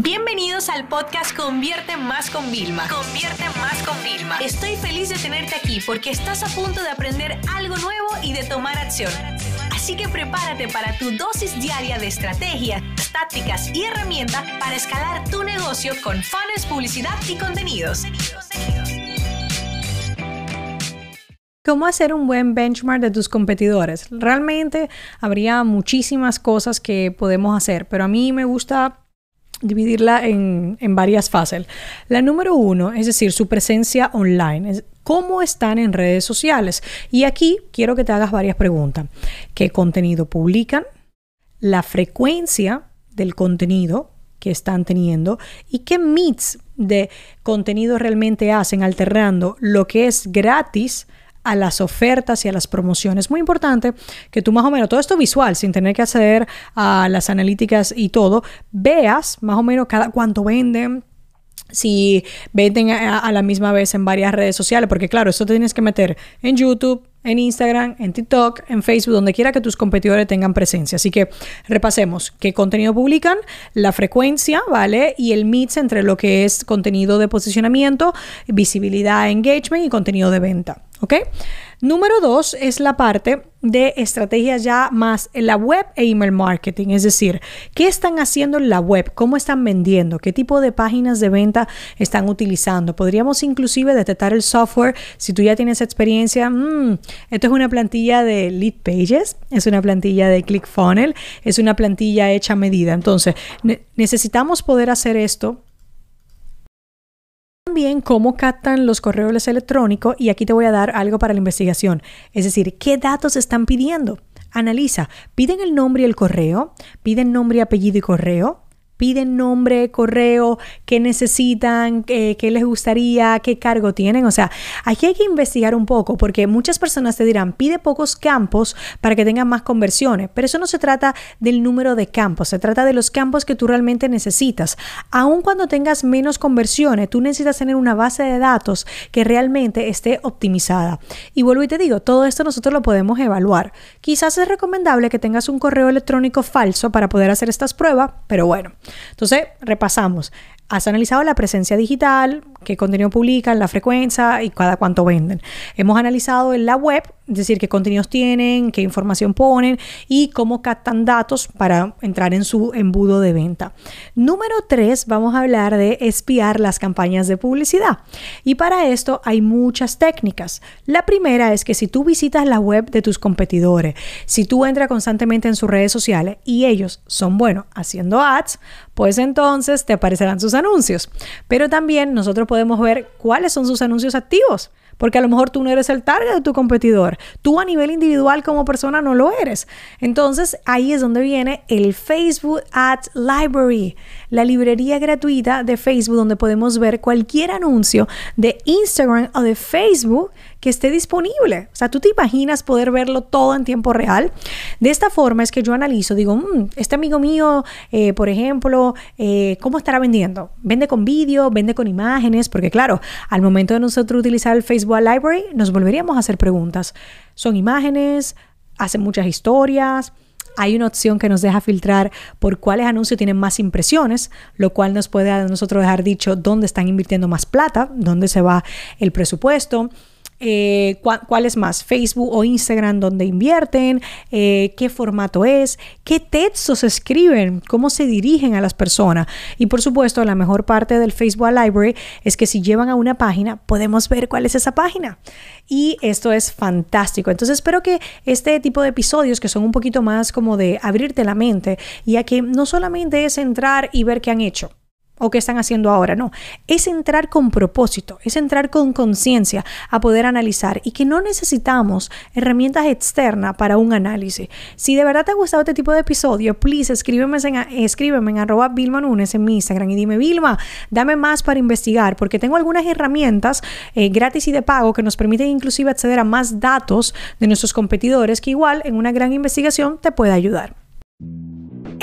Bienvenidos al podcast Convierte Más con Vilma. Convierte Más con Vilma. Estoy feliz de tenerte aquí porque estás a punto de aprender algo nuevo y de tomar acción. Así que prepárate para tu dosis diaria de estrategias, tácticas y herramientas para escalar tu negocio con fans, publicidad y contenidos. ¿Cómo hacer un buen benchmark de tus competidores? Realmente habría muchísimas cosas que podemos hacer, pero a mí me gusta dividirla en, varias fases. La número uno, es decir, su presencia online. ¿Cómo están en redes sociales? Y aquí quiero que te hagas varias preguntas. ¿Qué contenido publican? La frecuencia del contenido que están teniendo y qué mix de contenido realmente hacen alternando lo que es gratis a las ofertas y a las promociones. Muy importante que tú más o menos, todo esto visual, sin tener que acceder a las analíticas y todo, veas más o menos cada cuánto venden, si venden a, la misma vez en varias redes sociales, porque claro, esto te tienes que meter en YouTube, en Instagram, en TikTok, en Facebook, donde quiera que tus competidores tengan presencia. Así que repasemos qué contenido publican, la frecuencia, ¿vale? Y el mix entre lo que es contenido de posicionamiento, visibilidad, engagement y contenido de venta. ¿Ok? Número dos es la parte de estrategias ya más en la web e email marketing, es decir, ¿qué están haciendo en la web? ¿Cómo están vendiendo? ¿Qué tipo de páginas de venta están utilizando? Podríamos inclusive detectar el software si tú ya tienes experiencia. Mm, esto es una plantilla de Lead Pages, es una plantilla de ClickFunnels, es una plantilla hecha a medida. Entonces, necesitamos poder hacer esto también cómo captan los correos electrónicos y aquí te voy a dar algo para la investigación. Es decir, ¿qué datos están pidiendo? Analiza, piden el nombre y el correo, piden nombre, apellido y correo, piden nombre, correo, qué necesitan, qué, les gustaría, qué cargo tienen. O sea, aquí hay que investigar un poco porque muchas personas te dirán, pide pocos campos para que tengan más conversiones, pero eso no se trata del número de campos, se trata de los campos que tú realmente necesitas. Aun cuando tengas menos conversiones, tú necesitas tener una base de datos que realmente esté optimizada. Y vuelvo y te digo, todo esto nosotros lo podemos evaluar. Quizás es recomendable que tengas un correo electrónico falso para poder hacer estas pruebas, pero bueno. Entonces, repasamos. Has analizado la presencia digital, qué contenido publican, la frecuencia y cada cuánto venden. Hemos analizado en la web, es decir, qué contenidos tienen, qué información ponen y cómo captan datos para entrar en su embudo de venta. Número tres, vamos a hablar de espiar las campañas de publicidad. Y para esto hay muchas técnicas. La primera es que si tú visitas la web de tus competidores, si tú entras constantemente en sus redes sociales y ellos son buenos haciendo ads, pues entonces te aparecerán sus anuncios. Pero también nosotros podemos ver cuáles son sus anuncios activos. Porque a lo mejor tú no eres el target de tu competidor. Tú a nivel individual como persona no lo eres. Entonces ahí es donde viene el Facebook Ads Library, la librería gratuita de Facebook donde podemos ver cualquier anuncio de Instagram o de Facebook que esté disponible. O sea, tú te imaginas poder verlo todo en tiempo real. De esta forma es que yo analizo, digo, mm, este amigo mío, eh, por ejemplo, eh, ¿cómo estará vendiendo? ¿Vende con vídeo? ¿Vende con imágenes? Porque claro, al momento de nosotros utilizar el Facebook Library, nos volveríamos a hacer preguntas. ¿Son imágenes? ¿Hacen muchas historias? hay una opción que nos deja filtrar por cuáles anuncios tienen más impresiones, lo cual nos puede a nosotros dejar dicho dónde están invirtiendo más plata, dónde se va el presupuesto. Eh, cuál es más, Facebook o Instagram donde invierten, eh, qué formato es, qué textos escriben, cómo se dirigen a las personas. Y por supuesto, la mejor parte del Facebook Library es que si llevan a una página, podemos ver cuál es esa página. Y esto es fantástico. Entonces espero que este tipo de episodios que son un poquito más como de abrirte la mente y a que no solamente es entrar y ver qué han hecho o qué están haciendo ahora, no. Es entrar con propósito, es entrar con conciencia a poder analizar y que no necesitamos herramientas externas para un análisis. Si de verdad te ha gustado este tipo de episodio, please escríbeme en, escríbeme en arroba Vilma Nunes en mi Instagram y dime, Vilma, dame más para investigar porque tengo algunas herramientas eh, gratis y de pago que nos permiten inclusive acceder a más datos de nuestros competidores que igual en una gran investigación te puede ayudar.